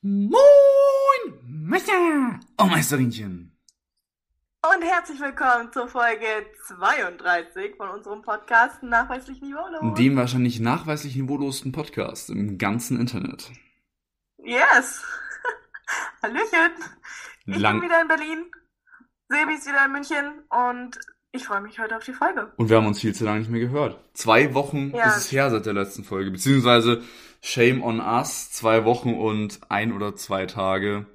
Moin, Meister! Oh, Meisterinchen! Und herzlich willkommen zur Folge 32 von unserem Podcast Nachweislich Niveaulos. Dem wahrscheinlich nachweislich niveaulosen Podcast im ganzen Internet. Yes! Hallöchen! Ich Lang bin wieder in Berlin, Sebi ist wieder in München und ich freue mich heute auf die Folge. Und wir haben uns viel zu lange nicht mehr gehört. Zwei Wochen Ja. ist es her seit der letzten Folge. Beziehungsweise Shame on us. Zwei Wochen und ein oder zwei Tage.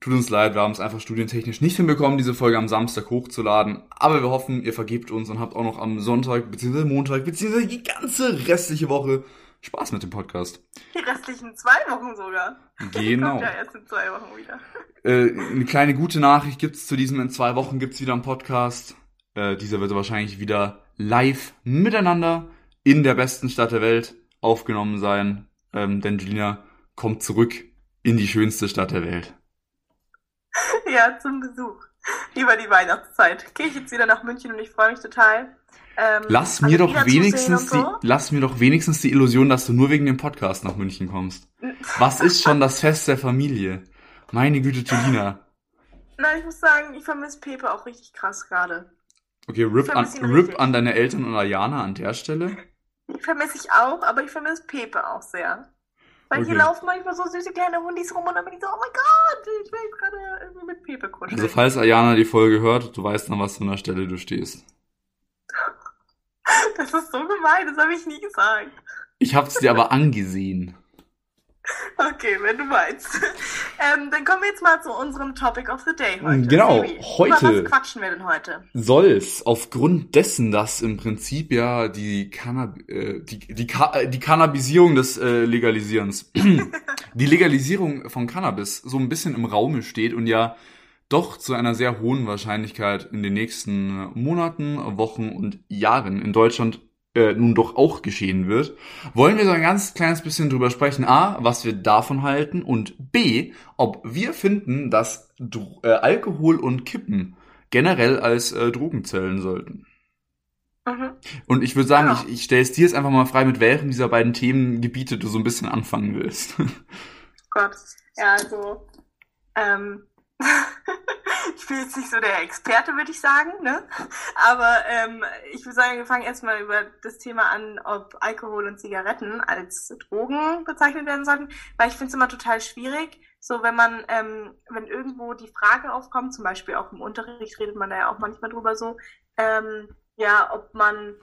Tut uns leid, wir haben es einfach studientechnisch nicht hinbekommen, diese Folge am Samstag hochzuladen. Aber wir hoffen, ihr vergebt uns und habt auch noch am Sonntag, beziehungsweise Montag, beziehungsweise die ganze restliche Woche Spaß mit dem Podcast. Die restlichen zwei Wochen sogar. Genau. Kommt ja erst in zwei Wochen wieder. Äh, eine kleine gute Nachricht gibt's zu diesem. In zwei Wochen gibt's wieder einen Podcast. Äh, dieser wird wahrscheinlich wieder live miteinander in der besten Stadt der Welt aufgenommen sein. Ähm, denn Julina kommt zurück in die schönste Stadt der Welt. Ja, zum Besuch. Über die Weihnachtszeit. Gehe ich jetzt wieder nach München und ich freue mich total. Ähm, Lass alle mir doch wenigstens die, so. lass mir doch wenigstens die Illusion, dass du nur wegen dem Podcast nach München kommst. Was ist schon das Fest der Familie? Meine Güte, Julina. Nein, ich muss sagen, ich vermisse Pepe auch richtig krass gerade. Okay, RIP an, RIP an deine Eltern und Ayana an der Stelle. Die vermisse ich auch, aber ich vermisse Pepe auch sehr. Weil hier Okay. laufen manchmal so süße kleine Hundis rum und dann bin ich so, oh mein Gott, ich will gerade irgendwie mit Pepe kuscheln. Also falls Ayana die Folge hört, du weißt an was für einer Stelle du stehst. das ist so gemein, das habe ich nie gesagt. Ich hab's dir aber angesehen. Okay, wenn du meinst. ähm, dann kommen wir jetzt mal zu unserem Topic of the Day heute. Genau, Sebi, heute- Über was quatschen wir denn heute? Soll's aufgrund dessen, dass im Prinzip ja die, Cannab äh, die, die, Ka äh, die Cannabisierung des äh, Legalisierens, die Legalisierung von Cannabis so ein bisschen im Raume steht und ja doch zu einer sehr hohen Wahrscheinlichkeit in den nächsten Monaten, Wochen und Jahren in Deutschland äh, nun doch auch geschehen wird, wollen wir so ein ganz kleines bisschen drüber sprechen. A, was wir davon halten und B, ob wir finden, dass Dro äh, Alkohol und Kippen generell als äh, Drogen zählen sollten. Mhm. Und ich würde sagen, Genau. ich, ich stelle es dir jetzt einfach mal frei, mit welchem dieser beiden Themengebiete du so ein bisschen anfangen willst. Gott. Ja, also, ähm, ich bin jetzt nicht so der Experte, würde ich sagen, ne? Aber ähm, ich würde sagen, wir fangen erstmal über das Thema an, ob Alkohol und Zigaretten als Drogen bezeichnet werden sollten, weil ich finde es immer total schwierig. So, wenn man, ähm, wenn irgendwo die Frage aufkommt, zum Beispiel auch im Unterricht redet man da ja auch manchmal drüber so, ähm, ja, ob man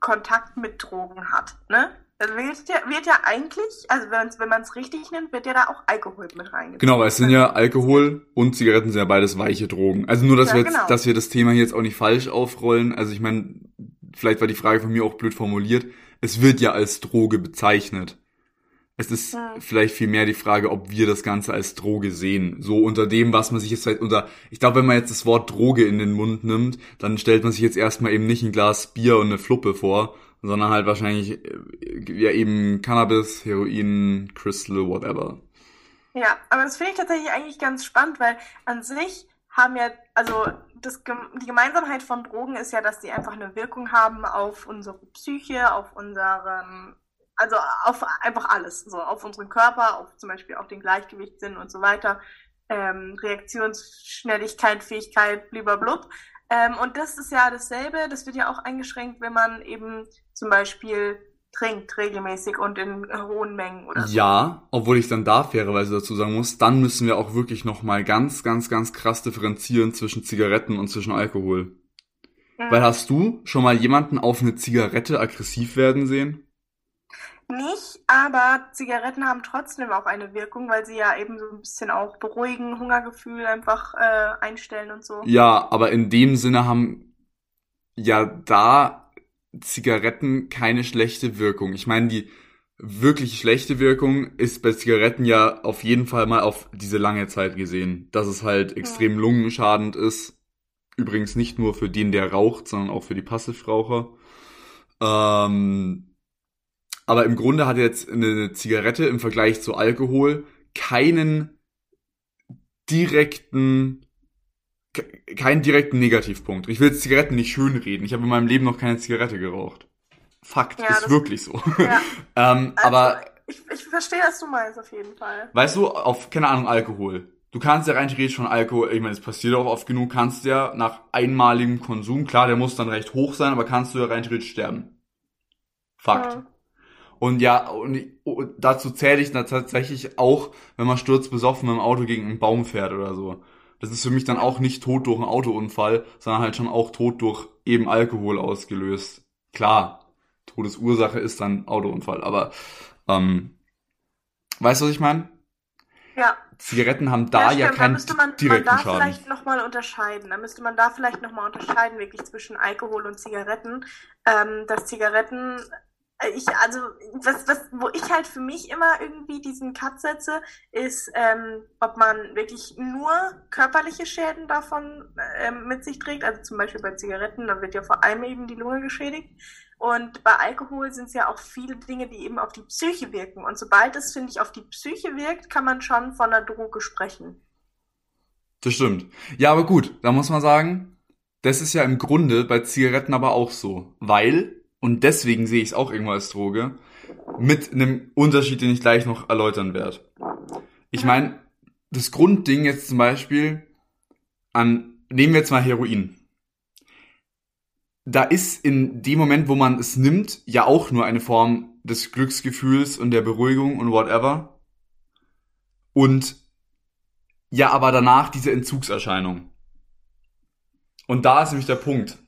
Kontakt mit Drogen hat, ne? Wird ja, wird ja eigentlich, also wenn man es richtig nimmt, wird ja da auch Alkohol mit reingezogen. genau, weil es sind ja Alkohol und Zigaretten sind ja beides weiche Drogen. Also nur, dass Ja, wir jetzt, genau. dass wir das Thema hier jetzt auch nicht falsch aufrollen. Also ich meine, vielleicht war die Frage von mir auch blöd formuliert. Es wird ja als Droge bezeichnet. Es ist Hm. vielleicht viel mehr die Frage, ob wir das Ganze als Droge sehen. So unter dem, was man sich jetzt halt unter, ich glaube, wenn man jetzt das Wort Droge in den Mund nimmt, dann stellt man sich jetzt erstmal eben nicht ein Glas Bier und eine Fluppe vor, sondern halt wahrscheinlich äh, ja eben Cannabis, Heroin, Crystal, whatever. Ja, aber das finde ich tatsächlich eigentlich ganz spannend, weil an sich haben ja, also das, die Gemeinsamkeit von Drogen ist ja, dass die einfach eine Wirkung haben auf unsere Psyche, auf unseren, also auf einfach alles, so auf unseren Körper, auf zum Beispiel auch den Gleichgewichtssinn und so weiter, ähm, Reaktionsschnelligkeit, Fähigkeit, blub. Ähm, und das ist ja dasselbe, das wird ja auch eingeschränkt, wenn man eben zum Beispiel trinkt regelmäßig und in hohen Mengen oder so. Ja, obwohl ich dann da fairerweise dazu sagen muss, dann müssen wir auch wirklich nochmal ganz, ganz, ganz krass differenzieren zwischen Zigaretten und zwischen Alkohol. Mhm. Weil hast du schon mal jemanden auf eine Zigarette aggressiv werden sehen? Nicht, aber Zigaretten haben trotzdem auch eine Wirkung, weil sie ja eben so ein bisschen auch beruhigen, Hungergefühl einfach äh, einstellen und so. Ja, aber in dem Sinne haben ja da Zigaretten keine schlechte Wirkung. Ich meine, die wirklich schlechte Wirkung ist bei Zigaretten ja auf jeden Fall mal auf diese lange Zeit gesehen, dass es halt extrem lungenschadend ist. Übrigens nicht nur für den, der raucht, sondern auch für die Passivraucher. Ähm, aber im Grunde hat jetzt eine Zigarette im Vergleich zu Alkohol keinen direkten ke- keinen direkten Negativpunkt. Ich will jetzt Zigaretten nicht schönreden. Ich habe in meinem Leben noch keine Zigarette geraucht. Fakt, Ja, ist das- wirklich so. Ja, ähm, Also- aber ich, ich verstehe, was du meinst, auf jeden Fall. Weißt du, auf, keine Ahnung, Alkohol. Du kannst ja rein theoretisch schon Alkohol, ich meine, es passiert auch oft genug, kannst ja nach einmaligem Konsum, klar, der muss dann recht hoch sein, aber kannst du ja rein theoretisch sterben. Fakt. Ja. Und ja, und dazu zähle ich dann tatsächlich auch, wenn man sturzbesoffen mit dem Auto gegen einen Baum fährt oder so. Das ist für mich dann auch nicht tot durch einen Autounfall, sondern halt schon auch tot durch eben Alkohol ausgelöst. Klar, Todesursache ist dann Autounfall, aber ähm, weißt du, was ich meine? Ja. Zigaretten haben da ja, ja keinen da man, direkten man da Schaden. vielleicht nochmal unterscheiden. Da müsste man da vielleicht nochmal unterscheiden, wirklich zwischen Alkohol und Zigaretten. Ähm, dass Zigaretten ich, also, was, was, wo ich halt für mich immer irgendwie diesen Cut setze, ist, ähm, ob man wirklich nur körperliche Schäden davon ähm, mit sich trägt. Also zum Beispiel bei Zigaretten, da wird ja vor allem eben die Lunge geschädigt. Und bei Alkohol sind es ja auch viele Dinge, die eben auf die Psyche wirken. Und sobald es, finde ich, auf die Psyche wirkt, kann man schon von einer Droge sprechen. Das stimmt. Ja, aber gut, da muss man sagen, das ist ja im Grunde bei Zigaretten aber auch so. Weil, und deswegen sehe ich es auch irgendwo als Droge, mit einem Unterschied, den ich gleich noch erläutern werde. Ich meine, das Grundding jetzt zum Beispiel an, nehmen wir jetzt mal Heroin da ist in dem Moment, wo man es nimmt, ja auch nur eine Form des Glücksgefühls und der Beruhigung und whatever. Und ja, aber danach diese Entzugserscheinung. Und da ist nämlich der Punkt,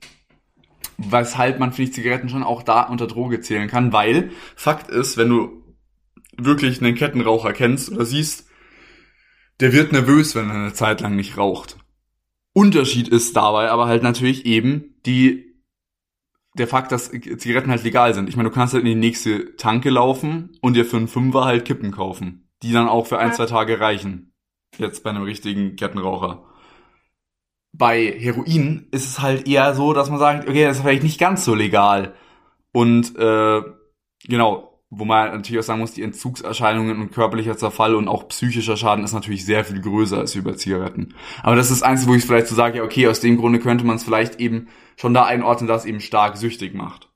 weshalb man, finde ich, Zigaretten schon auch da unter Droge zählen kann, weil Fakt ist, wenn du wirklich einen Kettenraucher kennst oder siehst, der wird nervös, wenn er eine Zeit lang nicht raucht. Unterschied ist dabei aber halt natürlich eben die der Fakt, dass Zigaretten halt legal sind. Ich meine, du kannst halt in die nächste Tanke laufen und dir für einen Fünfer halt Kippen kaufen, die dann auch für ein, zwei Tage reichen. Jetzt bei einem richtigen Kettenraucher. Bei Heroin ist es halt eher so, dass man sagt, okay, das ist vielleicht nicht ganz so legal. Und äh, genau, wo man natürlich auch sagen muss, die Entzugserscheinungen und körperlicher Zerfall und auch psychischer Schaden ist natürlich sehr viel größer als über Zigaretten. Aber das ist eins, wo ich vielleicht so sage, ja, okay, aus dem Grunde könnte man es vielleicht eben schon da einordnen, dass es eben stark süchtig macht.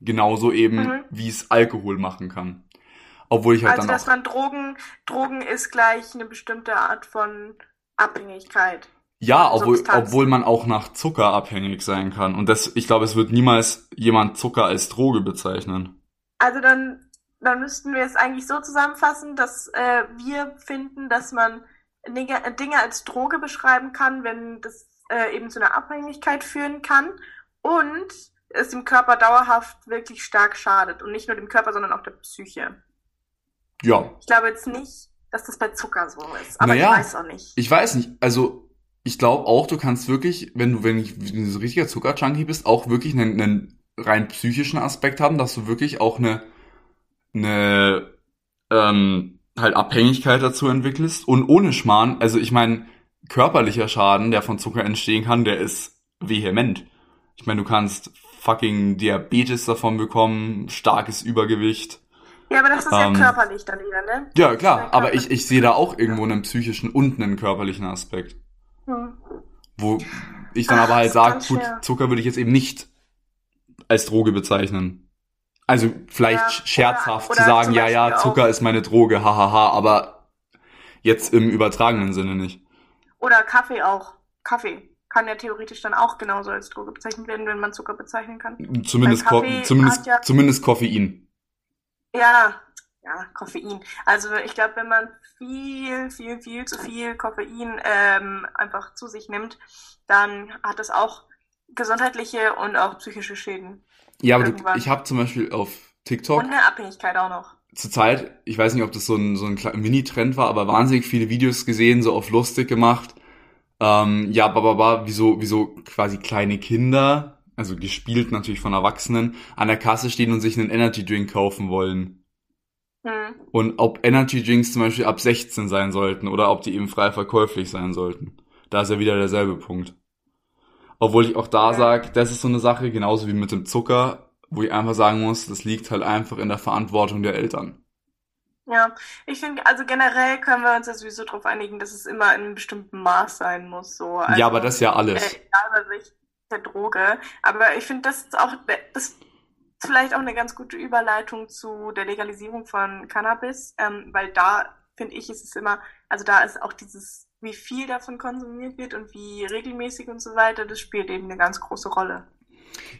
Genauso eben, mhm. wie es Alkohol machen kann. Obwohl ich halt also, dann dass man Drogen, Drogen ist gleich eine bestimmte Art von Abhängigkeit. Ja, obwohl, obwohl man auch nach Zucker abhängig sein kann. Und das, ich glaube, es wird niemals jemand Zucker als Droge bezeichnen. Also dann, dann müssten wir es eigentlich so zusammenfassen, dass äh, wir finden, dass man Dinge, Dinge als Droge beschreiben kann, wenn das äh, eben zu einer Abhängigkeit führen kann und es dem Körper dauerhaft wirklich stark schadet. Und nicht nur dem Körper, sondern auch der Psyche. Ja. Ich glaube jetzt nicht, dass das bei Zucker so ist. Aber naja, ich weiß auch nicht. Ich weiß nicht. Also ich glaube auch, du kannst wirklich, wenn du, wenn du so richtiger Zucker-Junkie bist, auch wirklich einen, einen rein psychischen Aspekt haben, dass du wirklich auch eine, eine ähm, halt Abhängigkeit dazu entwickelst. Und ohne Schmarrn, also ich meine, körperlicher Schaden, der von Zucker entstehen kann, der ist vehement. Ich meine, du kannst fucking Diabetes davon bekommen, starkes Übergewicht. Ja, aber das ist ähm, ja körperlich dann wieder, ne? Ja, klar, aber ich, ich sehe da auch irgendwo einen psychischen und einen körperlichen Aspekt. Hm. Wo ich dann Ach, aber halt sage, gut, Zucker würde ich jetzt eben nicht als Droge bezeichnen. Also vielleicht ja, scherzhaft oder, oder zu sagen, ja, ja, Zucker ist meine Droge, hahaha, aber jetzt im übertragenen Sinne nicht. Oder Kaffee auch. Kaffee kann ja theoretisch dann auch genauso als Droge bezeichnet werden, wenn man Zucker bezeichnen kann. Zumindest, Ko zumindest, ja, zumindest Koffein. Ja, ja, Koffein. Also ich glaube, wenn man viel, viel, viel zu viel Koffein ähm, einfach zu sich nimmt, dann hat das auch gesundheitliche und auch psychische Schäden. Ja, aber du, ich habe zum Beispiel auf TikTok. Und eine Abhängigkeit auch noch. Zurzeit, ich weiß nicht, ob das so ein, so ein Mini-Trend war, aber wahnsinnig viele Videos gesehen, so auf lustig gemacht. Ähm, ja, bababa, wie so, wie so quasi kleine Kinder, also gespielt natürlich von Erwachsenen, an der Kasse stehen und sich einen Energy Drink kaufen wollen. Hm. Und ob Energy Drinks zum Beispiel ab 16 sein sollten oder ob die eben frei verkäuflich sein sollten. Da ist ja wieder derselbe Punkt. Obwohl ich auch da sage, das ist so eine Sache, genauso wie mit dem Zucker, wo ich einfach sagen muss, das liegt halt einfach in der Verantwortung der Eltern. Ja, ich finde, also generell können wir uns ja sowieso darauf einigen, dass es immer in einem bestimmten Maß sein muss. So. Also, ja, aber das ist ja alles. Äh, egal bei welcher Droge. Aber ich finde, das ist auch, das vielleicht auch eine ganz gute Überleitung zu der Legalisierung von Cannabis, ähm, weil da finde ich, ist es immer, also da ist auch dieses, wie viel davon konsumiert wird und wie regelmäßig und so weiter, das spielt eben eine ganz große Rolle.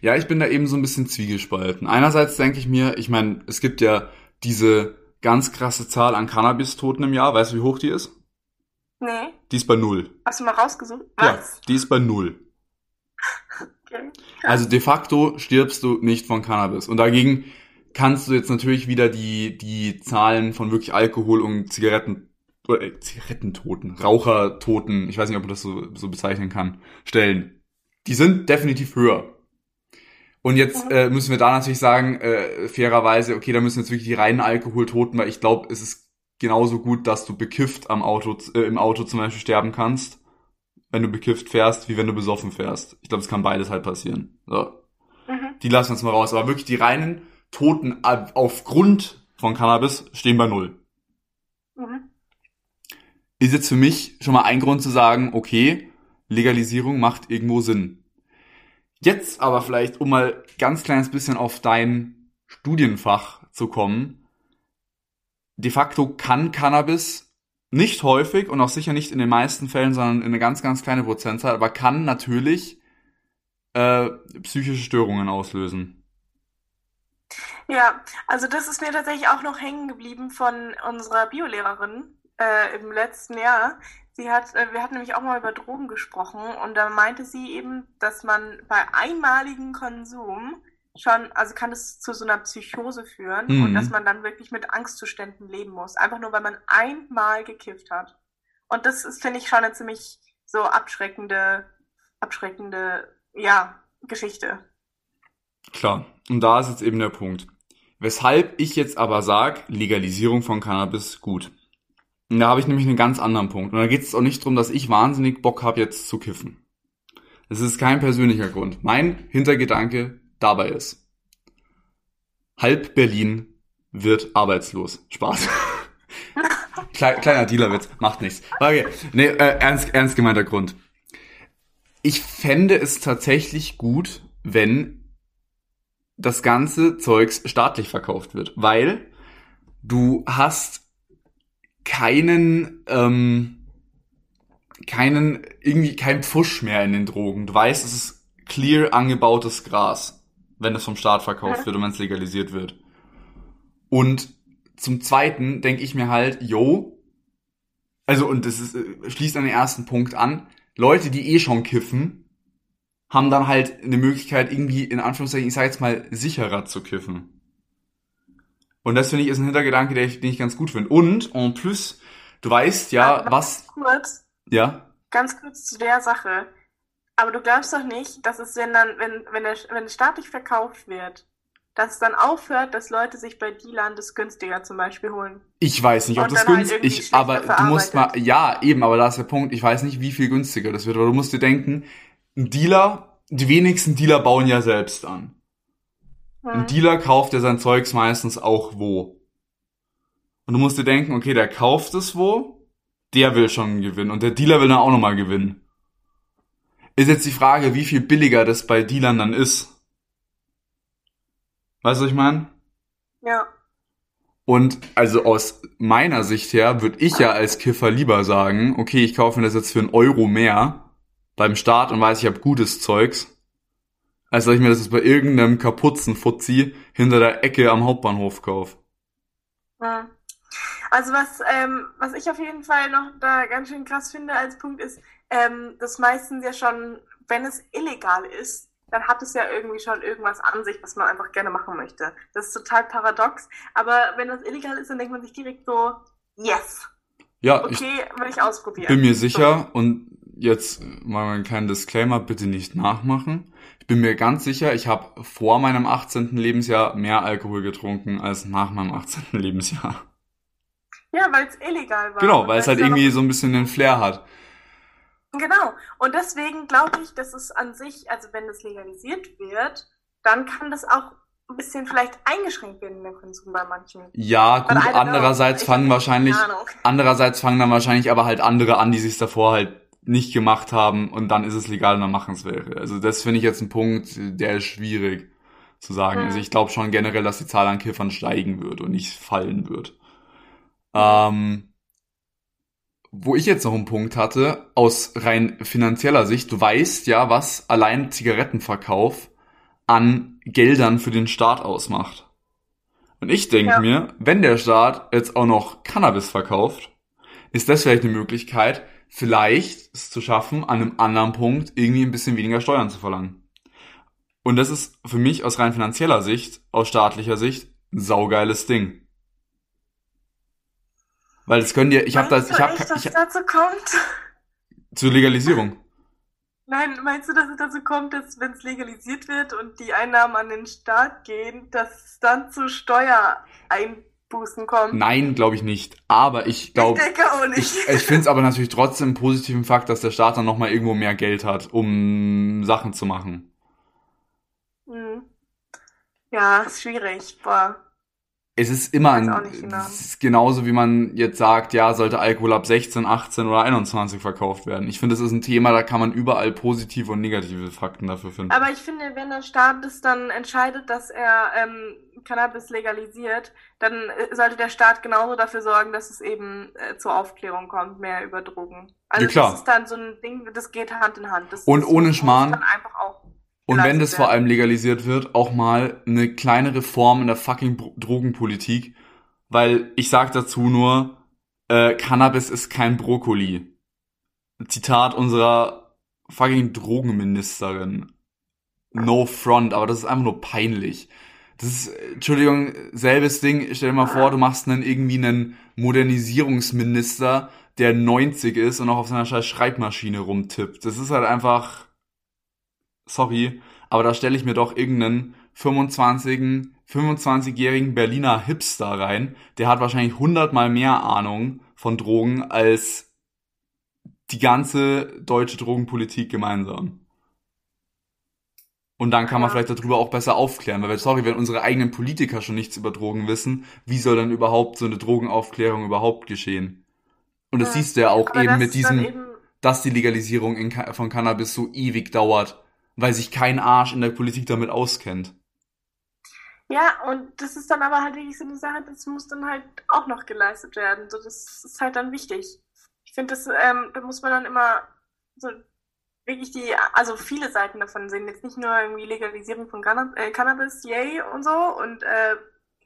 Ja, ich bin da eben so ein bisschen zwiegespalten. Einerseits denke ich mir, ich meine, es gibt ja diese ganz krasse Zahl an Cannabis-Toten im Jahr. Weißt du, wie hoch die ist? Nee. Die ist bei null. Hast du mal rausgesucht? Was? Ja, die ist bei null. Also de facto stirbst du nicht von Cannabis. Und dagegen kannst du jetzt natürlich wieder die, die Zahlen von wirklich Alkohol und Zigaretten oder äh, Zigarettentoten, Rauchertoten, ich weiß nicht, ob man das so, so bezeichnen kann, stellen. Die sind definitiv höher. Und jetzt mhm. äh, müssen wir da natürlich sagen, äh, fairerweise, okay, da müssen jetzt wirklich die reinen Alkoholtoten, weil ich glaube, es ist genauso gut, dass du bekifft am Auto, äh, im Auto zum Beispiel sterben kannst, wenn du bekifft fährst, wie wenn du besoffen fährst. Ich glaube, es kann beides halt passieren. So. Mhm. Die lassen wir jetzt mal raus. Aber wirklich die reinen Toten aufgrund von Cannabis stehen bei null. Mhm. Ist jetzt für mich schon mal ein Grund zu sagen, okay, Legalisierung macht irgendwo Sinn. Jetzt aber vielleicht, um mal ganz kleines bisschen auf dein Studienfach zu kommen, de facto kann Cannabis nicht häufig und auch sicher nicht in den meisten Fällen, sondern in eine ganz, ganz kleine Prozentzahl, aber kann natürlich äh, psychische Störungen auslösen. Ja, also das ist mir tatsächlich auch noch hängen geblieben von unserer Biolehrerin äh, im letzten Jahr. Sie hat, äh, wir hatten nämlich auch mal über Drogen gesprochen und da meinte sie eben, dass man bei einmaligem Konsum schon, also kann es zu so einer Psychose führen mhm. und dass man dann wirklich mit Angstzuständen leben muss. Einfach nur, weil man einmal gekifft hat. Und das ist, finde ich, schon eine ziemlich so abschreckende, abschreckende, ja, Geschichte. Klar. Und da ist jetzt eben der Punkt. Weshalb ich jetzt aber sage, Legalisierung von Cannabis gut. Und da habe ich nämlich einen ganz anderen Punkt. Und da geht es auch nicht darum, dass ich wahnsinnig Bock habe, jetzt zu kiffen. Das ist kein persönlicher Grund. Mein Hintergedanke dabei ist. Halb Berlin wird arbeitslos. Spaß. Kleiner Dealerwitz, macht nichts. Okay, nee, äh, ernst, ernst gemeinter Grund. Ich fände es tatsächlich gut, wenn das ganze Zeugs staatlich verkauft wird, weil du hast keinen, ähm, keinen, irgendwie kein Pfusch mehr in den Drogen. Du weißt, es ist clear angebautes Gras wenn es vom Staat verkauft wird und wenn es legalisiert wird. Und zum Zweiten denke ich mir halt, yo, also und das ist, äh, schließt an den ersten Punkt an, Leute, die eh schon kiffen, haben dann halt eine Möglichkeit, irgendwie, in Anführungszeichen, ich sag jetzt mal, sicherer zu kiffen. Und das finde ich ist ein Hintergedanke, den ich, den ich ganz gut finde. Und en plus, du weißt ja, was. Kurz, ja. Ganz kurz zu der Sache. Aber du glaubst doch nicht, dass es, wenn dann, wenn, wenn, der, wenn es staatlich verkauft wird, dass es dann aufhört, dass Leute sich bei Dealern das günstiger zum Beispiel holen. Ich weiß nicht, ob das halt günstig ist, aber du musst mal, ja, eben, aber da ist der Punkt, ich weiß nicht, wie viel günstiger das wird, aber du musst dir denken, ein Dealer, die wenigsten Dealer bauen ja selbst an. Hm. Ein Dealer kauft ja sein Zeugs meistens auch wo. Und du musst dir denken, okay, der kauft es wo, der will schon gewinnen und der Dealer will dann auch nochmal gewinnen. Ist jetzt die Frage, wie viel billiger das bei Dealern dann ist. Weißt du, was ich meine? Ja. Und also aus meiner Sicht her würde ich ja als Kiffer lieber sagen, okay, ich kaufe mir das jetzt für einen Euro mehr beim Start und weiß, ich habe gutes Zeugs, als dass ich mir das jetzt bei irgendeinem kaputzen Fuzzi hinter der Ecke am Hauptbahnhof kaufe. Ja. Also was, ähm, was ich auf jeden Fall noch da ganz schön krass finde als Punkt ist, ähm, das meistens ja schon, wenn es illegal ist, dann hat es ja irgendwie schon irgendwas an sich, was man einfach gerne machen möchte. Das ist total paradox. Aber wenn das illegal ist, dann denkt man sich direkt so, yes. Ja, okay, ich will ich ausprobieren. Bin mir sicher so. und jetzt mal einen kleinen Disclaimer, bitte nicht nachmachen. Ich bin mir ganz sicher, ich habe vor meinem 18. Lebensjahr mehr Alkohol getrunken als nach meinem 18. Lebensjahr. Ja, weil es illegal war. Genau, weil es halt irgendwie so ein bisschen den Flair hat. Genau. Und deswegen glaube ich, dass es an sich, also wenn es legalisiert wird, dann kann das auch ein bisschen vielleicht eingeschränkt werden, der Konsum bei manchen. Ja, gut, andererseits fangen wahrscheinlich, andererseits fangen dann wahrscheinlich aber halt andere an, die sich davor halt nicht gemacht haben und dann ist es legal und dann machen es welche. Also das finde ich jetzt ein Punkt, der ist schwierig. zu sagen. Mhm. Also ich glaube schon generell, dass die Zahl an Kiffern steigen wird und nicht fallen wird. Ähm, wo ich jetzt noch einen Punkt hatte, aus rein finanzieller Sicht, du weißt ja, was allein Zigarettenverkauf an Geldern für den Staat ausmacht. Und ich denke Ja. mir, wenn der Staat jetzt auch noch Cannabis verkauft, ist das vielleicht eine Möglichkeit, vielleicht es zu schaffen, an einem anderen Punkt irgendwie ein bisschen weniger Steuern zu verlangen. Und das ist für mich aus rein finanzieller Sicht, aus staatlicher Sicht, ein saugeiles Ding. Weil das können dir, ich habe das, ich habe dass ich, es dazu kommt? zur Legalisierung. Nein, meinst du, dass es dazu kommt, dass wenn es legalisiert wird und die Einnahmen an den Staat gehen, dass es dann zu Steuereinbußen kommt? Nein, glaube ich nicht. Aber ich glaube, ich denke auch ich, nicht. ich finde es aber natürlich trotzdem einen positiven Fakt, dass der Staat dann nochmal irgendwo mehr Geld hat, um Sachen zu machen. Hm. Ja, ist schwierig. Boah. Es ist immer ein, es ist genauso wie man jetzt sagt, ja, sollte Alkohol ab 16, 18 oder 21 verkauft werden. Ich finde, das ist ein Thema, da kann man überall positive und negative Fakten dafür finden. Aber ich finde, wenn der Staat es dann entscheidet, dass er ähm, Cannabis legalisiert, dann äh, sollte der Staat genauso dafür sorgen, dass es eben äh, zur Aufklärung kommt, mehr über Drogen. Also Ja, das ist dann so ein Ding, das geht Hand in Hand. Das, Und das ohne Schmarrn. Und wenn geleistet das vor allem legalisiert wird, auch mal eine kleine Reform in der fucking Drogenpolitik, weil ich sag dazu nur, äh, Cannabis ist kein Brokkoli. Zitat unserer fucking Drogenministerin. No front, aber das ist einfach nur peinlich. Das ist, Entschuldigung, selbes Ding. Stell dir mal vor, du machst einen irgendwie einen Modernisierungsminister, der 90 ist und auch auf seiner scheiß Schreibmaschine rumtippt. Das ist halt einfach, sorry, aber da stelle ich mir doch irgendeinen 25, 25-jährigen Berliner Hipster rein, der hat wahrscheinlich hundertmal mehr Ahnung von Drogen als die ganze deutsche Drogenpolitik gemeinsam. Und dann kann man Ja. vielleicht darüber auch besser aufklären, weil, sorry, wenn unsere eigenen Politiker schon nichts über Drogen wissen, wie soll dann überhaupt so eine Drogenaufklärung überhaupt geschehen? Und das Ja. siehst du ja auch Aber eben mit diesem, eben- dass die Legalisierung in, von Cannabis so ewig dauert, weil sich kein Arsch in der Politik damit auskennt. Ja, und das ist dann aber halt wirklich so eine Sache, das muss dann halt auch noch geleistet werden. So, das ist halt dann wichtig. Ich finde, das, ähm, da muss man dann immer so wirklich die, also viele Seiten davon sehen. Jetzt nicht nur irgendwie Legalisierung von Canna äh, Cannabis, yay und so. Und äh,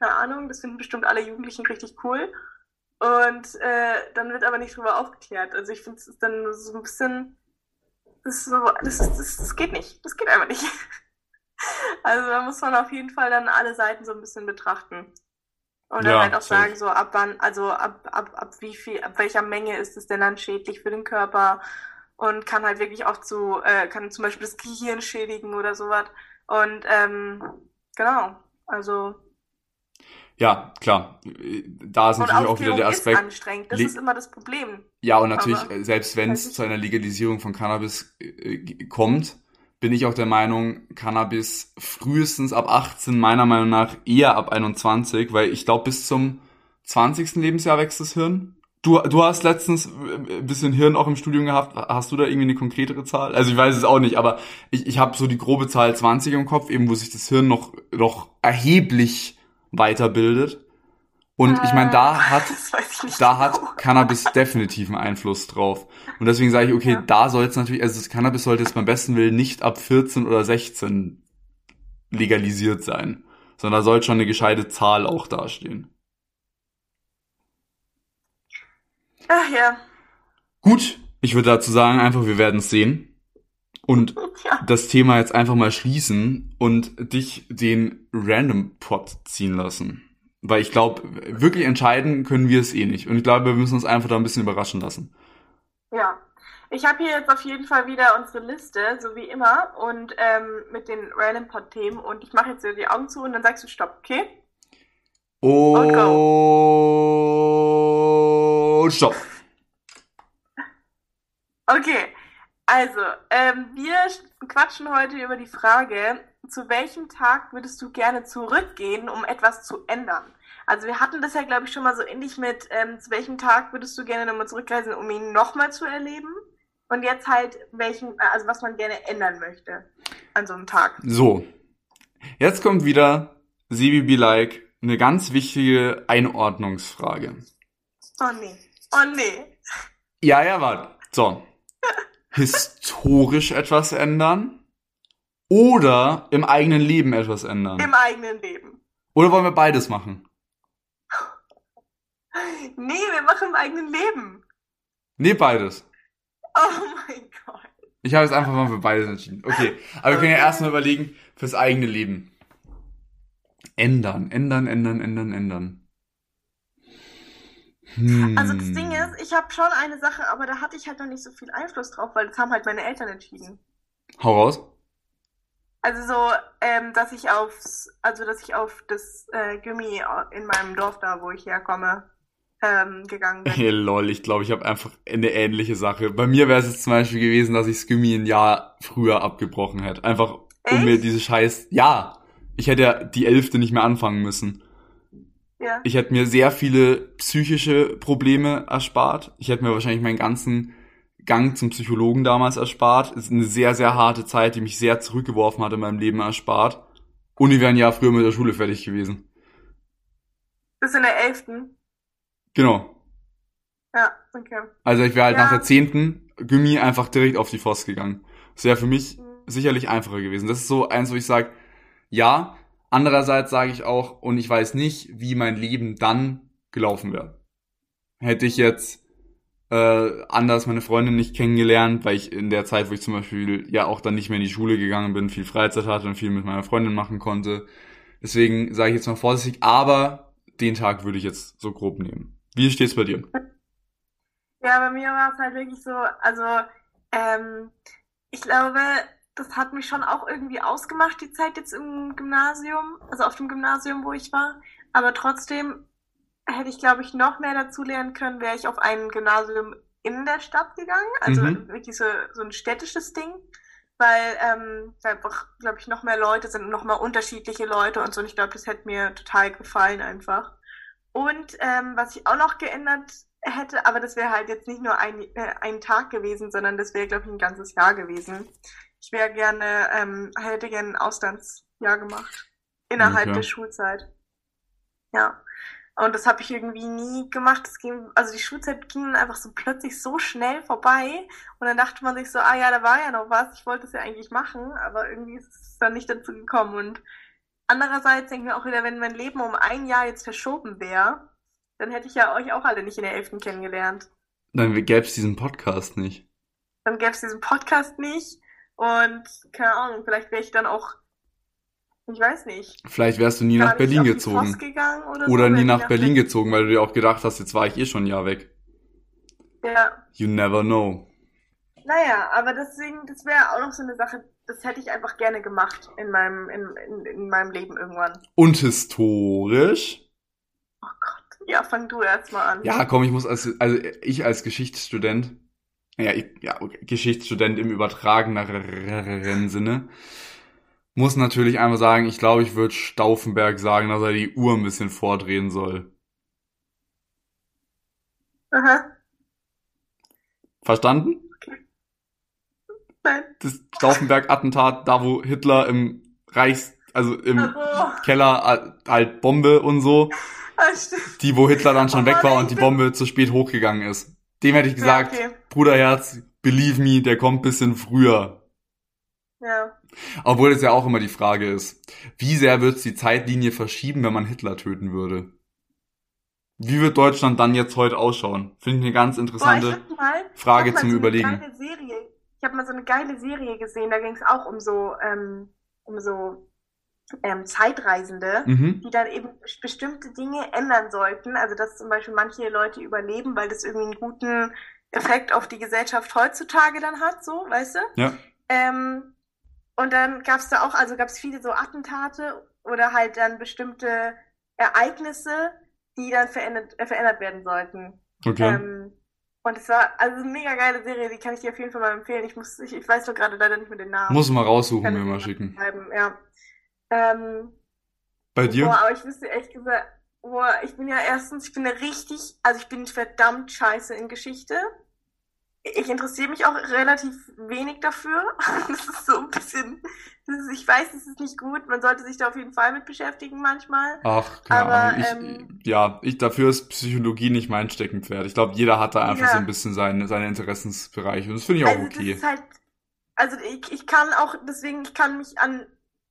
keine Ahnung, das finden bestimmt alle Jugendlichen richtig cool. Und äh, dann wird aber nicht drüber aufgeklärt. Also ich finde, es dann so ein bisschen, ist so, das, ist, das, das geht nicht. Das geht einfach nicht. Also da muss man auf jeden Fall dann alle Seiten so ein bisschen betrachten. Und dann Ja, halt auch sagen, so ab wann, also ab, ab, ab wie viel, ab welcher Menge ist es denn dann schädlich für den Körper und kann halt wirklich auch zu, äh, kann zum Beispiel das Gehirn schädigen oder sowas. Und ähm, genau, also Ja, klar. Da ist und natürlich auch wieder Aufklärung der ist Aspekt. anstrengend. Das Le- ist immer das Problem. Ja, und natürlich, Aber- äh, selbst wenn es zu einer Legalisierung von Cannabis äh, kommt, bin ich auch der Meinung, Cannabis frühestens ab 18, meiner Meinung nach eher ab 21, weil ich glaube, bis zum 20. Lebensjahr wächst das Hirn. Du, du hast letztens äh, ein bisschen Hirn auch im Studium gehabt. Hast du da irgendwie eine konkretere Zahl? Also ich weiß es auch nicht, aber ich, ich habe so die grobe Zahl 20 im Kopf, eben wo sich das Hirn noch, noch erheblich weiterbildet. Und ich meine, da Äh, hat da genau. hat Cannabis definitiv einen Einfluss drauf. Und deswegen sage ich, okay, Ja. da soll es natürlich, also das Cannabis sollte jetzt beim besten Willen nicht ab 14 oder 16 legalisiert sein, sondern da sollte schon eine gescheite Zahl auch dastehen. Ach ja, Gut, ich würde dazu sagen, einfach, wir werden es sehen. Und ja. das Thema jetzt einfach mal schließen und dich den Random Pot ziehen lassen. Weil ich glaube, wirklich entscheiden können wir es eh nicht. Und ich glaube, wir müssen uns einfach da ein bisschen überraschen lassen. Ja, ich habe hier jetzt auf jeden Fall wieder unsere Liste, so wie immer, und ähm, mit den Random Pod Themen. Und ich mache jetzt wieder die Augen zu und dann sagst du Stopp, okay? Und Und stopp. Okay, also ähm, wir quatschen heute über die Frage, zu welchem Tag würdest du gerne zurückgehen, um etwas zu ändern? Also wir hatten das ja, glaube ich, schon mal so ähnlich mit, ähm, zu welchem Tag würdest du gerne nochmal zurückreisen, um ihn nochmal zu erleben? Und jetzt halt, welchen, also was man gerne ändern möchte an so einem Tag. So. Jetzt kommt wieder CBB Like eine ganz wichtige Einordnungsfrage. Oh nee. Oh nee. Ja, ja, warte. So. Historisch etwas ändern oder im eigenen Leben etwas ändern? Im eigenen Leben. Oder wollen wir beides machen? Nee, wir machen im eigenen Leben. Nee, beides. Oh mein Gott. Ich habe jetzt einfach mal für beides entschieden. Okay, aber wir können ja erstmal überlegen, fürs eigene Leben. Ändern, ändern, ändern, ändern, ändern. Hm. Also das Ding ist, ich habe schon eine Sache, aber da hatte ich halt noch nicht so viel Einfluss drauf, weil das haben halt meine Eltern entschieden. Hau raus. Also so, ähm, dass ich aufs, also dass ich auf das äh, Gummi in meinem Dorf da, wo ich herkomme, ähm, gegangen bin. Hey, lol, ich glaube, ich habe einfach eine ähnliche Sache. Bei mir wäre es jetzt zum Beispiel gewesen, dass ich Skimmy ein Jahr früher abgebrochen hätte. Einfach um Echt? mir diese Scheiß. Ja, ich hätte ja die Elfte nicht mehr anfangen müssen. Ja. Ich hätte mir sehr viele psychische Probleme erspart. Ich hätte mir wahrscheinlich meinen ganzen Gang zum Psychologen damals erspart. Es ist eine sehr, sehr harte Zeit, die mich sehr zurückgeworfen hat in meinem Leben erspart. Und ich wäre ein Jahr früher mit der Schule fertig gewesen. Bis in der elften. Genau. Ja, okay. Also ich wäre halt Ja. nach der zehnten Gummi einfach direkt auf die Voss gegangen. Das wäre für mich Mhm. sicherlich einfacher gewesen. Das ist so eins, wo ich sage, ja. Andererseits sage ich auch, und ich weiß nicht, wie mein Leben dann gelaufen wäre. Hätte ich jetzt äh, anders meine Freundin nicht kennengelernt, weil ich in der Zeit, wo ich zum Beispiel ja auch dann nicht mehr in die Schule gegangen bin, viel Freizeit hatte und viel mit meiner Freundin machen konnte. Deswegen sage ich jetzt mal vorsichtig, aber den Tag würde ich jetzt so grob nehmen. Wie steht's bei dir? Ja, bei mir war es halt wirklich so, also ähm, ich glaube, das hat mich schon auch irgendwie ausgemacht, die Zeit jetzt im Gymnasium, also auf dem Gymnasium, wo ich war. Aber trotzdem hätte ich, glaube ich, noch mehr dazu lernen können, wäre ich auf ein Gymnasium in der Stadt gegangen. Also Mhm. wirklich so, so ein städtisches Ding. Weil ähm, da glaube ich, noch mehr Leute sind noch mal unterschiedliche Leute und so. Und ich glaube, das hätte mir total gefallen einfach. Und ähm, was ich auch noch geändert hätte, aber das wäre halt jetzt nicht nur ein, äh, ein Tag gewesen, sondern das wäre, glaube ich, ein ganzes Jahr gewesen. Ich wäre gerne, ähm, hätte gerne ein Auslandsjahr gemacht. Innerhalb Okay. der Schulzeit. Ja. Und das habe ich irgendwie nie gemacht. Es ging, also die Schulzeit ging einfach so plötzlich so schnell vorbei. Und dann dachte man sich so, ah ja, da war ja noch was. Ich wollte es ja eigentlich machen, aber irgendwie ist es dann nicht dazu gekommen. Und andererseits denke ich mir auch wieder, wenn mein Leben um ein Jahr jetzt verschoben wäre, dann hätte ich ja euch auch alle nicht in der Elften kennengelernt. Dann gäbe es diesen Podcast nicht. Dann gäbe es diesen Podcast nicht. Und keine Ahnung, vielleicht wäre ich dann auch, ich weiß nicht, Vielleicht wärst du nie nach Berlin gezogen. Oder, Oder so, nie nach ich Berlin gezogen, weil du dir auch gedacht hast, jetzt war ich eh schon ein Jahr weg. Ja, You never know. naja, aber deswegen, das wäre auch noch so eine Sache, das hätte ich einfach gerne gemacht in meinem, in, in, in meinem Leben irgendwann. Und historisch? Oh Gott, ja, fang du erst mal an. Ja, komm, ich muss als, also ich als Geschichtsstudent, ja, ich, ja, okay, Geschichtsstudent im übertrageneren Sinne, muss natürlich einmal sagen, ich glaube, ich würde Stauffenberg sagen, dass er die Uhr ein bisschen vordrehen soll. Aha, Verstanden? nein. Das Stauffenberg-Attentat, da wo Hitler im Reichs, also im Also, Keller halt Bombe und so, ah, die wo Hitler dann schon Oh weg war und die Bombe zu spät hochgegangen ist. Dem hätte ich gesagt, Ja, okay. Bruderherz, believe me, der kommt bisschen früher. Ja. Obwohl es ja auch immer die Frage ist, wie sehr wird die Zeitlinie verschieben, wenn man Hitler töten würde? Wie wird Deutschland dann jetzt heute ausschauen? Finde ich eine ganz Boah, interessante hab mal, Frage zum so Überlegen. Eine geile Serie. Ich habe mal so eine geile Serie gesehen, da ging es auch um so, ähm, um so ähm, Zeitreisende, Mhm. die dann eben bes- bestimmte Dinge ändern sollten. Also dass zum Beispiel manche Leute überleben, weil das irgendwie einen guten Effekt auf die Gesellschaft heutzutage dann hat, so, weißt du? Ja. Ähm, und dann gab es da auch, also gab es viele so Attentate oder halt dann bestimmte Ereignisse, die dann verändert, äh, verändert werden sollten. Okay. Ähm, und es war also eine mega geile Serie, die kann ich dir auf jeden Fall mal empfehlen. Ich muss, ich, ich weiß doch gerade leider nicht mehr den Namen. Muss mal raussuchen, mir mal schicken. ja. Ähm, Bei dir? boah, aber ich wüsste echt gesagt, boah, ich bin ja erstens, ich bin ja richtig, also ich bin verdammt scheiße in Geschichte. ich interessiere mich auch relativ wenig dafür. Das ist so ein bisschen, ist, ich weiß, das ist nicht gut. Man sollte sich da auf jeden Fall mit beschäftigen manchmal. Ach, keine Aber. Ich, ähm, ja, ich, dafür ist Psychologie nicht mein Steckenpferd. Ich glaube, jeder hat da einfach ja. so ein bisschen seine, seine Interessensbereiche. Und das finde ich auch also okay. Das ist halt, also ich, ich kann auch, deswegen, ich kann mich an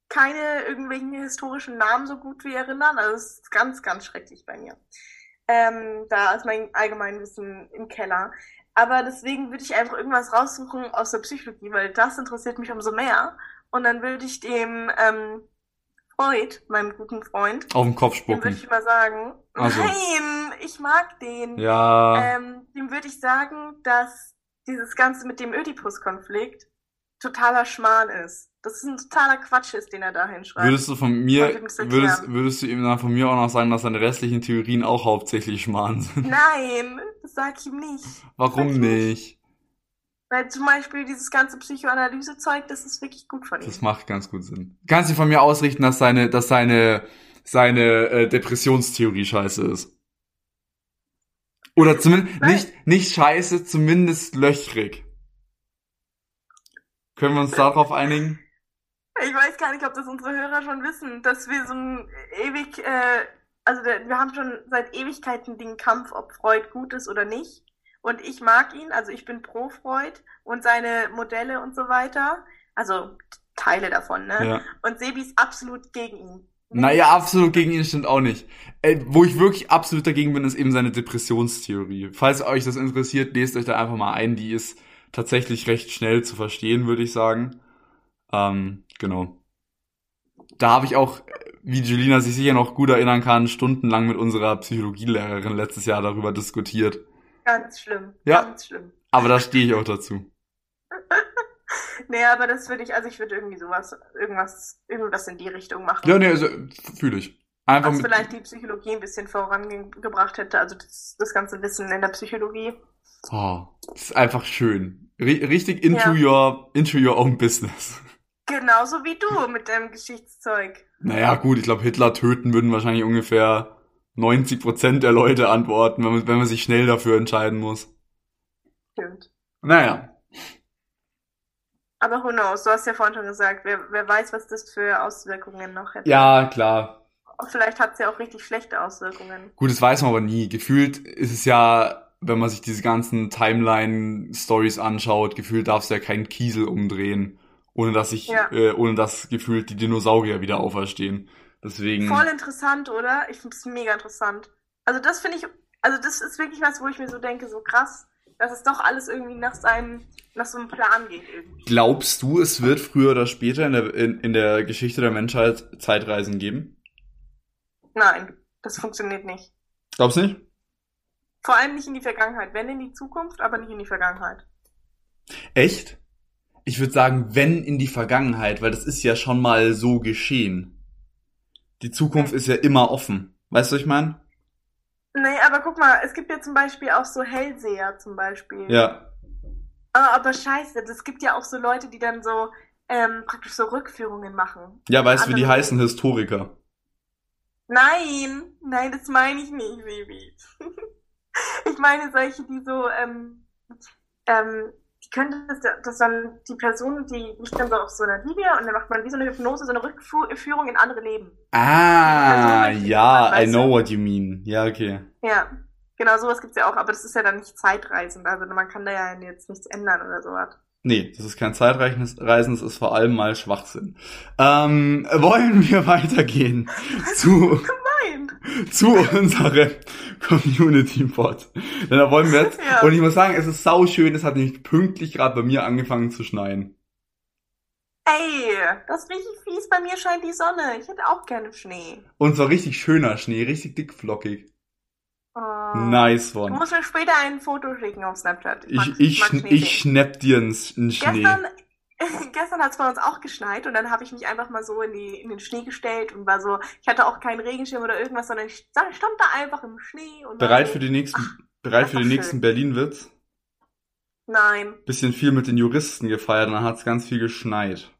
keine irgendwelchen historischen Namen so gut wie erinnern. Also es ist ganz, ganz schrecklich bei mir. Ähm, da ist mein Allgemeinwissen im Keller. Aber deswegen würde ich einfach irgendwas raussuchen aus der Psychologie, weil das interessiert mich umso mehr. Und dann würde ich dem ähm, Freud, meinem guten Freund, auf den Kopf spucken. Dem würde ich mal sagen, also. nein, ich mag den. Ja. Ähm, dem würde ich sagen, dass dieses Ganze mit dem Ödipus-Konflikt totaler Schmarrn ist. Das ist ein totaler Quatsch ist, den er da hinschreibt. Würdest du von mir, würdest, würdest du ihm dann von mir auch noch sagen, dass seine restlichen Theorien auch hauptsächlich Schmarrn sind? Nein, das sag ich ihm nicht. Warum nicht? nicht? Weil zum Beispiel dieses ganze Psychoanalyse-Zeug, das ist wirklich gut von ihm. Das macht ganz gut Sinn. Kannst du von mir ausrichten, dass seine, dass seine, seine äh, Depressionstheorie scheiße ist? Oder zumindest nicht, nicht scheiße, zumindest löchrig. Können wir uns darauf einigen? Ich weiß gar nicht, ob das unsere Hörer schon wissen, dass wir so ein ewig, äh, also der, wir haben schon seit Ewigkeiten den Kampf, ob Freud gut ist oder nicht. Und ich mag ihn, also ich bin pro Freud und seine Modelle und so weiter. Also Teile davon, ne? Ja. Und Sebi ist absolut gegen ihn. Naja, absolut gegen ihn stimmt auch nicht. Äh, wo ich wirklich absolut dagegen bin, ist eben seine Depressionstheorie. Falls euch das interessiert, lest euch da einfach mal ein. Die ist tatsächlich recht schnell zu verstehen, würde ich sagen. Ähm, genau. Da habe ich auch, wie Julina sich sicher noch gut erinnern kann, stundenlang mit unserer Psychologielehrerin letztes Jahr darüber diskutiert. Ganz schlimm. Ja. Ganz schlimm. Aber da stehe ich auch dazu. nee, aber das würde ich, also ich würde irgendwie sowas, irgendwas, irgendwas in die Richtung machen. Ja, nee, also fühle ich. Einfach Was vielleicht die Psychologie ein bisschen vorangebracht hätte, also das, das ganze Wissen in der Psychologie. Oh, das ist einfach schön. R richtig into ja. your, into your own business. Genauso wie du mit deinem Geschichtszeug. Naja, gut, ich glaube, Hitler töten würden wahrscheinlich ungefähr 90% der Leute antworten, wenn man, wenn man sich schnell dafür entscheiden muss. Stimmt. Naja. Aber who knows? Du hast ja vorhin schon gesagt, wer, wer weiß, was das für Auswirkungen noch hätte. Ja, klar. Vielleicht hat es ja auch richtig schlechte Auswirkungen. Gut, das weiß man aber nie. Gefühlt ist es ja wenn man sich diese ganzen Timeline-Stories anschaut, gefühlt darfst du ja keinen Kiesel umdrehen, ohne dass sich, ja. äh, ohne dass gefühlt die Dinosaurier wieder auferstehen. Deswegen. Voll interessant, oder? Ich finde es mega interessant. Also das finde ich, also das ist wirklich was, wo ich mir so denke, so krass, dass es doch alles irgendwie nach seinem, nach so einem Plan geht irgendwie. Glaubst du, es wird früher oder später in der, in, in der Geschichte der Menschheit Zeitreisen geben? Nein, das funktioniert nicht. Glaubst du nicht? Vor allem nicht in die Vergangenheit. Wenn in die Zukunft, aber nicht in die Vergangenheit. Echt? Ich würde sagen, wenn in die Vergangenheit, weil das ist ja schon mal so geschehen. Die Zukunft ist ja immer offen. Weißt du, was ich meine? Nee, aber guck mal, es gibt ja zum Beispiel auch so Hellseher zum Beispiel. Ja. Ah, aber scheiße, es gibt ja auch so Leute, die dann so ähm, praktisch so Rückführungen machen. Ja, weißt du, wie die heißen? Historiker. Nein, nein, das meine ich nicht, Baby. ich meine solche, die so, ähm, ähm, die könnte das, das dann die Person, die liegt dann so auf so einer Linie und dann macht man wie so eine Hypnose, so eine Rückführung in andere Leben. Ah, ja, I know what you mean. Ja, okay. Ja, genau, sowas gibt's ja auch, aber das ist ja dann nicht zeitreisend, also man kann da ja jetzt nichts ändern oder sowas. Nee, das ist kein Zeitreisen, das ist vor allem mal Schwachsinn. Ähm, wollen wir weitergehen zu, zu unserem Community Bot? Denn da wollen wir jetzt, ja. und ich muss sagen, es ist sau schön, es hat nämlich pünktlich gerade bei mir angefangen zu schneien. Ey, das ist richtig fies, bei mir scheint die Sonne. Ich hätte auch gerne Schnee. Und zwar richtig schöner Schnee, richtig dickflockig. Oh. Nice one. Du musst mir später ein Foto schicken auf Snapchat. Ich, ich, ich, ich schnapp dir einen, einen Schnee. Gestern, gestern hat es bei uns auch geschneit und dann habe ich mich einfach mal so in, die, in den Schnee gestellt und war so, ich hatte auch keinen Regenschirm oder irgendwas, sondern ich stand da einfach im Schnee. Und bereit für die nächsten, ach, bereit für den nächsten Berlin-Witz? Nein. Bisschen viel mit den Juristen gefeiert und dann hat es ganz viel geschneit.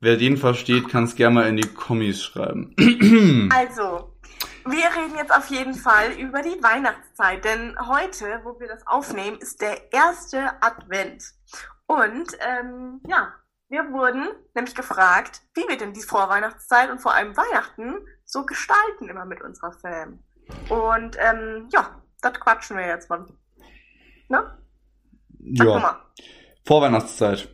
Wer den versteht, kann es gerne mal in die Kommis schreiben. also, wir reden jetzt auf jeden Fall über die Weihnachtszeit, denn heute, wo wir das aufnehmen, ist der erste Advent. Und ähm, ja, wir wurden nämlich gefragt, wie wir denn die Vorweihnachtszeit und vor allem Weihnachten so gestalten immer mit unserer Fam. Und ähm, ja, das quatschen wir jetzt mal. Ne? Sag ja. Mal. Vorweihnachtszeit.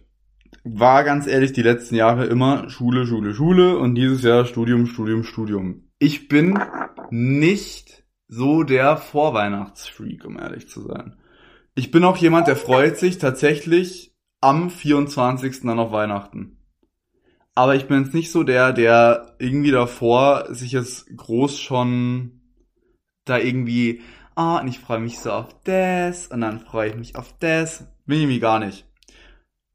War ganz ehrlich die letzten Jahre immer Schule, Schule, Schule und dieses Jahr Studium, Studium, Studium. Ich bin nicht so der Vorweihnachtsfreak, um ehrlich zu sein. Ich bin auch jemand, der freut sich tatsächlich am 24. dann auf Weihnachten. Aber ich bin jetzt nicht so der, der irgendwie davor sich jetzt groß schon da irgendwie, ah, und ich freue mich so auf das und dann freue ich mich auf das. Bin ich irgendwie gar nicht.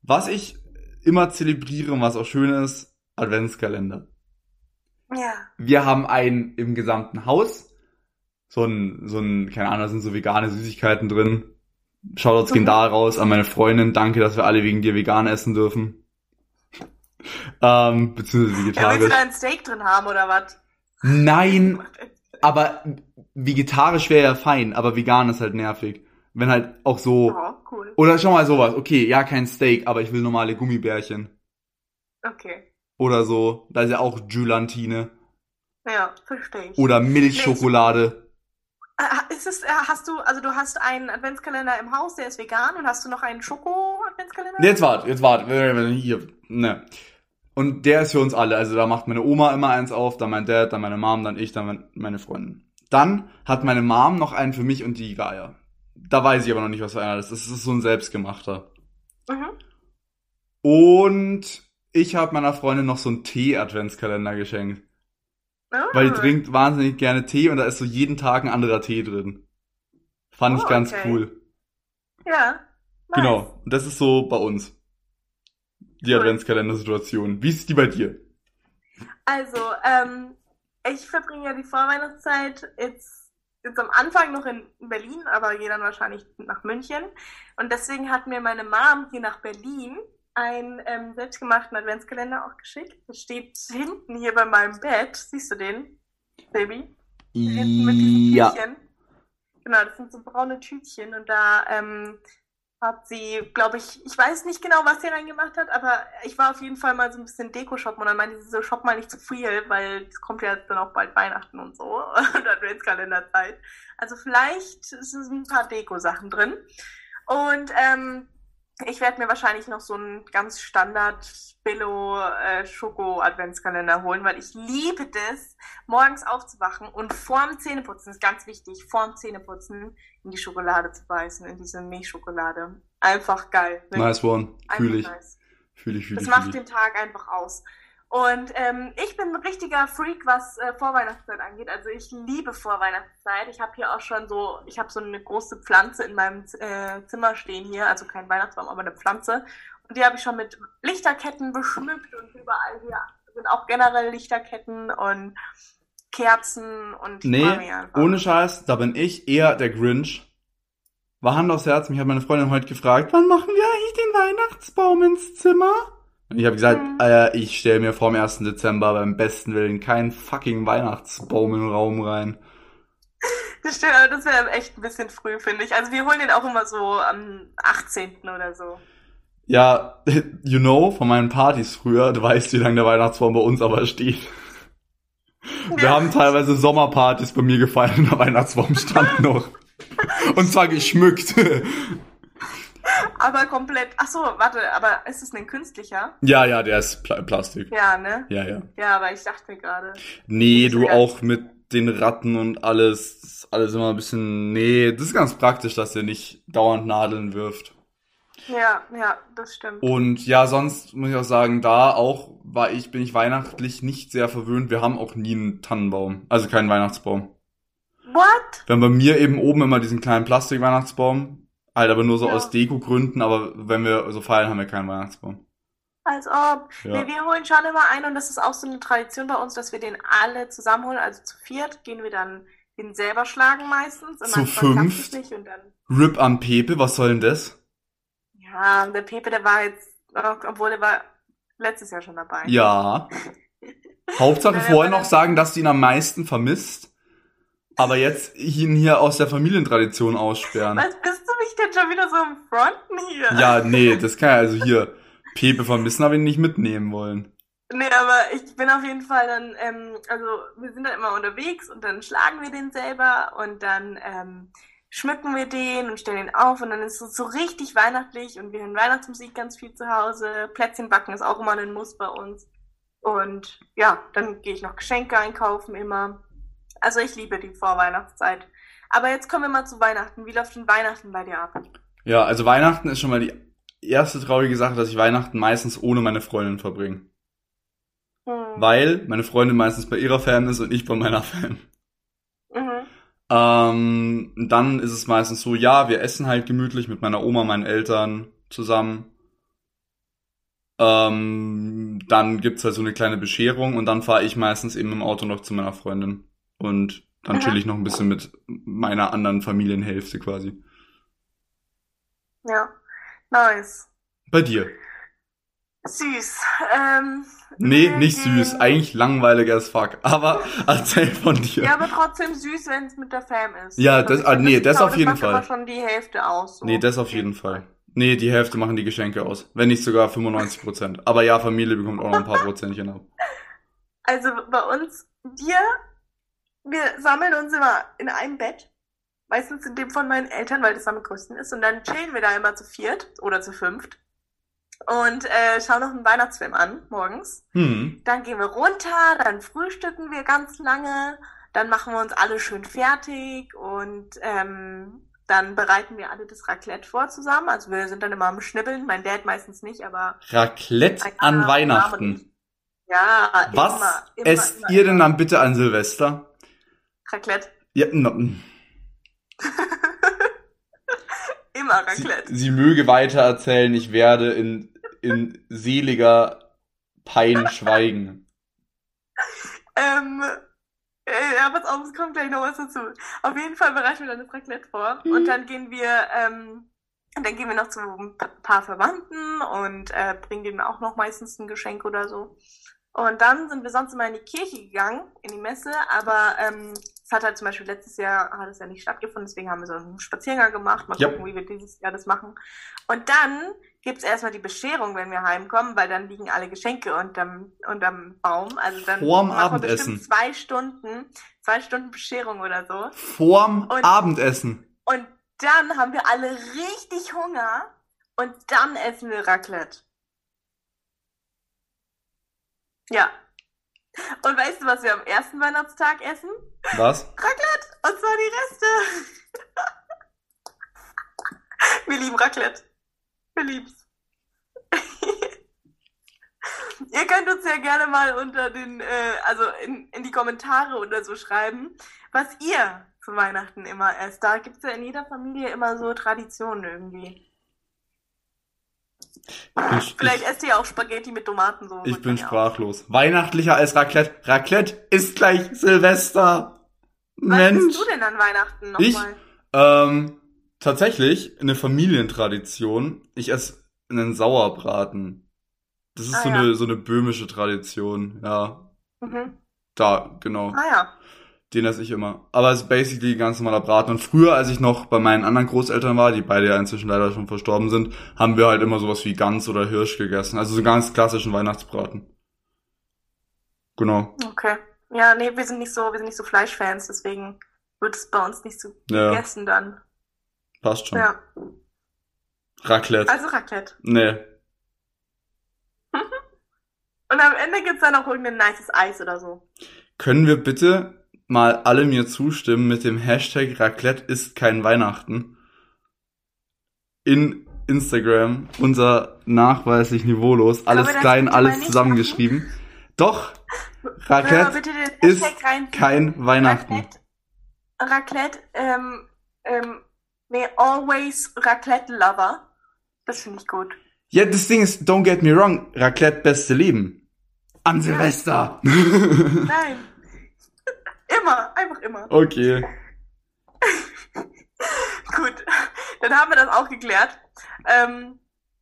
Was ich immer zelebriere und was auch schön ist, Adventskalender. Ja. Wir haben einen im gesamten Haus. So ein, so ein, keine Ahnung, da sind so vegane Süßigkeiten drin. Shoutouts gehen da raus an meine Freundin. Danke, dass wir alle wegen dir vegan essen dürfen. Ähm, beziehungsweise vegetarisch. Ja, willst du da ein Steak drin haben oder was? Nein, aber vegetarisch wäre ja fein, aber vegan ist halt nervig. Wenn halt auch so. Oh, cool. Oder schau mal sowas. Okay, ja, kein Steak, aber ich will normale Gummibärchen. Okay. Oder so. Da ist ja auch Gelatine. Ja, verstehe ich. Oder Milchschokolade. Äh, ist es, äh, hast du, also du hast einen Adventskalender im Haus, der ist vegan und hast du noch einen Schoko-Adventskalender? Jetzt wart, jetzt wart. Hier, ne. Und der ist für uns alle. Also da macht meine Oma immer eins auf, dann mein Dad, dann meine Mom, dann ich, dann meine Freundin. Dann hat meine Mom noch einen für mich und die Gaia. Da weiß ich aber noch nicht, was für einer ist. Das ist so ein selbstgemachter. Mhm. Und ich habe meiner Freundin noch so einen Tee-Adventskalender geschenkt. Ah. Weil die trinkt wahnsinnig gerne Tee und da ist so jeden Tag ein anderer Tee drin. Fand oh, ich ganz okay. cool. Ja. Nice. Genau. Und das ist so bei uns. Die cool. Adventskalender-Situation. Wie ist die bei dir? Also, ähm, ich verbringe ja die Vorweihnachtszeit jetzt, jetzt am Anfang noch in Berlin, aber gehe dann wahrscheinlich nach München. Und deswegen hat mir meine Mom hier nach Berlin einen ähm, selbstgemachten Adventskalender auch geschickt. Der steht hinten hier bei meinem Bett. Siehst du den, Baby? Hinten mit diesen ja. Tütchen. Genau, das sind so braune Tütchen und da ähm, hat sie, glaube ich, ich weiß nicht genau, was sie reingemacht hat, aber ich war auf jeden Fall mal so ein bisschen Deko shoppen und dann meinte sie so, shop mal nicht zu viel, weil es kommt ja jetzt dann auch bald Weihnachten und so und Adventskalenderzeit. Also vielleicht sind ein paar Deko-Sachen drin. Und ähm, ich werde mir wahrscheinlich noch so einen ganz Standard Billo äh, Schoko Adventskalender holen, weil ich liebe das, morgens aufzuwachen und vorm Zähneputzen, ist ganz wichtig, vorm Zähneputzen in die Schokolade zu beißen, in diese Milchschokolade. Einfach geil. Wirklich. Nice one. Fühle ich. Nice. Fühle ich, fühle ich. Das macht den Tag einfach aus. Und ähm, ich bin ein richtiger Freak, was äh, Vorweihnachtszeit angeht. Also ich liebe Vorweihnachtszeit. Ich habe hier auch schon so, ich habe so eine große Pflanze in meinem äh, Zimmer stehen hier, also kein Weihnachtsbaum, aber eine Pflanze. Und die habe ich schon mit Lichterketten beschmückt und überall hier sind auch generell Lichterketten und Kerzen und Nee, ohne Scheiß, da bin ich eher der Grinch. War Hand aufs Herz, mich hat meine Freundin heute gefragt, wann machen wir eigentlich den Weihnachtsbaum ins Zimmer? Und ich habe gesagt, äh, ich stelle mir vor dem 1. Dezember beim besten Willen keinen fucking Weihnachtsbaum in den Raum rein. Das stimmt, aber das wäre echt ein bisschen früh, finde ich. Also wir holen den auch immer so am 18. oder so. Ja, you know, von meinen Partys früher, du weißt, wie lange der Weihnachtsbaum bei uns aber steht. Wir ja. haben teilweise Sommerpartys bei mir gefeiert und der Weihnachtsbaum stand noch. Und zwar geschmückt. aber komplett. Ach so, warte, aber ist es ein künstlicher? Ja, ja, der ist Pla Plastik. Ja, ne? Ja, ja. Ja, aber ich dachte mir gerade. Nee, du auch mit den Ratten und alles, alles immer ein bisschen. Nee, das ist ganz praktisch, dass der nicht dauernd Nadeln wirft. Ja, ja, das stimmt. Und ja, sonst muss ich auch sagen, da auch war ich, bin ich weihnachtlich nicht sehr verwöhnt. Wir haben auch nie einen Tannenbaum, also keinen Weihnachtsbaum. What? Wir haben bei mir eben oben immer diesen kleinen Plastik-Weihnachtsbaum. Halt aber nur so ja. aus Deko-Gründen, aber wenn wir so feiern, haben wir keinen Weihnachtsbaum. Als ob. Ja. Nee, wir holen schon immer einen und das ist auch so eine Tradition bei uns, dass wir den alle zusammenholen. Also zu viert gehen wir dann den selber schlagen meistens. Und zu fünf. Rip am Pepe, was soll denn das? Ja, der Pepe, der war jetzt, obwohl der war letztes Jahr schon dabei. Ja. Hauptsache vorher noch sagen, dass du ihn am meisten vermisst. Aber jetzt ihn hier aus der Familientradition aussperren. Was bist du mich denn schon wieder so im Fronten hier? Ja, nee, das kann ja also hier. Pepe vermissen habe ich nicht mitnehmen wollen. Nee, aber ich bin auf jeden Fall dann, ähm, also wir sind dann immer unterwegs und dann schlagen wir den selber und dann ähm, schmücken wir den und stellen ihn auf und dann ist es so richtig weihnachtlich und wir hören Weihnachtsmusik ganz viel zu Hause. Plätzchen backen ist auch immer ein Muss bei uns. Und ja, dann gehe ich noch Geschenke einkaufen immer. Also ich liebe die Vorweihnachtszeit. Aber jetzt kommen wir mal zu Weihnachten. Wie läuft denn Weihnachten bei dir ab? Ja, also Weihnachten ist schon mal die erste traurige Sache, dass ich Weihnachten meistens ohne meine Freundin verbringe. Hm. Weil meine Freundin meistens bei ihrer Fan ist und ich bei meiner Fan. Mhm. Ähm, dann ist es meistens so, ja, wir essen halt gemütlich mit meiner Oma, meinen Eltern zusammen. Ähm, dann gibt's halt so eine kleine Bescherung und dann fahre ich meistens eben im Auto noch zu meiner Freundin. Und dann chill ich noch ein bisschen mit meiner anderen Familienhälfte quasi. Ja, nice. Bei dir? Süß. Ähm, Nee, nicht süß. gehen- Eigentlich langweilig as fuck. Aber erzähl von dir. Ja, aber trotzdem süß, wenn es mit der Fam ist. Ja, Also das- ah, nee, das genau, auf jeden macht Fall. aber schon die Hälfte aus. So. Nee, das auf jeden Fall. Nee, die Hälfte machen die Geschenke aus. Wenn nicht sogar 95 Prozent. Aber ja, Familie bekommt auch noch ein paar Prozentchen ab. Also bei uns, wir, wir sammeln uns immer in einem Bett. Meistens in dem von meinen Eltern, weil das am größten ist. Und dann chillen wir da immer zu viert oder zu fünft. Und äh, schauen noch einen Weihnachtsfilm an, morgens. Hm. Dann gehen wir runter, dann frühstücken wir ganz lange, dann machen wir uns alle schön fertig und ähm, dann bereiten wir alle das Raclette vor zusammen. Also wir sind dann immer am Schnibbeln, mein Dad meistens nicht, aber Raclette an Weihnachten. ja, Was immer, immer, esst immer, ihr denn dann bitte an Silvester? Raclette. Ja, no, Immer sie, Raclette. sie möge weiter erzählen, ich werde in, in seliger Pein schweigen. Ähm, äh, ja, pass auf, es kommt gleich noch was dazu. Auf jeden Fall bereiten wir dann das Raclette vor Mhm. und dann gehen wir, ähm, dann gehen wir noch zu ein pa- paar Verwandten und äh, bringen denen auch noch meistens ein Geschenk oder so. Und dann sind wir sonst immer in die Kirche gegangen, in die Messe, aber ähm, es hat halt zum Beispiel letztes Jahr hat es ja nicht stattgefunden, deswegen haben wir so einen Spaziergang gemacht, mal gucken, wie wir dieses Jahr das machen. Und dann gibt's erstmal die Bescherung, wenn wir heimkommen, weil dann liegen alle Geschenke unterm, unterm Baum. Also dann Vorm machen wir Abendessen. bestimmt zwei Stunden, zwei Stunden Bescherung oder so. Vorm Und- Abendessen. Und dann haben wir alle richtig Hunger und dann essen wir Raclette. Ja. Und weißt du, was wir am ersten Weihnachtstag essen? Was? Raclette! Und zwar die Reste. Wir lieben Raclette. Wir lieben's. Ihr könnt uns ja gerne mal unter den, äh, also in, in die Kommentare oder so schreiben, was ihr zu Weihnachten immer esst. Da gibt's ja in jeder Familie immer so Traditionen irgendwie. Ich Vielleicht ich, esst ihr auch Spaghetti mit Tomatensoße. ich bin ja auch. sprachlos. Weihnachtlicher als Raclette. Raclette ist gleich Silvester. Was Mensch. isst du denn an Weihnachten Ich? nochmal? Ähm, tatsächlich eine Familientradition. Ich esse einen Sauerbraten. Das ist Ah, so ja. eine so eine böhmische Tradition. Ja, Mhm. da genau. Ah ja. Den esse ich immer. Aber es ist basically ein ganz normaler Braten. Und früher, als ich noch bei meinen anderen Großeltern war, die beide ja inzwischen leider schon verstorben sind, haben wir halt immer sowas wie Gans oder Hirsch gegessen. Also so ganz klassischen Weihnachtsbraten. Genau. Okay. Ja, nee, wir sind nicht so, wir sind nicht so Fleischfans, deswegen wird es bei uns nicht so Ja, gegessen dann. passt schon. Ja. Raclette. Also Raclette. Nee. Und am Ende gibt's dann noch irgendein nices Eis oder so. Können wir bitte mal alle mir zustimmen mit dem Hashtag Raclette ist kein Weihnachten? In Instagram, unser nachweislich niveaulos, alles klein, alles zusammengeschrieben. Doch, Können wir Raclette ist Hashtag rein kein Weihnachten. Raclette, Raclette, ähm, ähm, nee, always Raclette Lover. Das finde ich gut. Ja, das Ding ist, don't get me wrong, Raclette beste Leben. An Silvester. Nein. immer, einfach immer. okay. Gut, dann haben wir das auch geklärt. Ähm,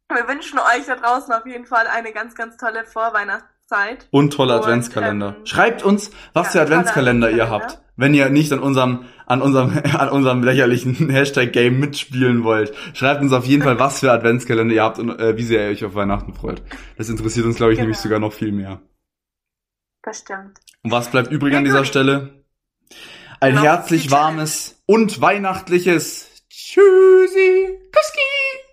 wir wünschen euch da draußen auf jeden Fall eine ganz, ganz tolle Vorweihnachtszeit. Weihnachtszeit. Und tolle Adventskalender. Ähm, Schreibt uns, was ja, für Adventskalender ihr habt. Wenn ihr nicht an unserem, an unserem, an unserem lächerlichen Hashtag-Game mitspielen wollt. Schreibt uns auf jeden Fall, was für Adventskalender ihr habt und äh, wie sehr ihr euch auf Weihnachten freut. Das interessiert uns, glaube ich, genau. nämlich sogar noch viel mehr. Das stimmt. Und was bleibt übrig an dieser Stelle? Ein herzlich warmes und weihnachtliches Tschüssi, Kuski!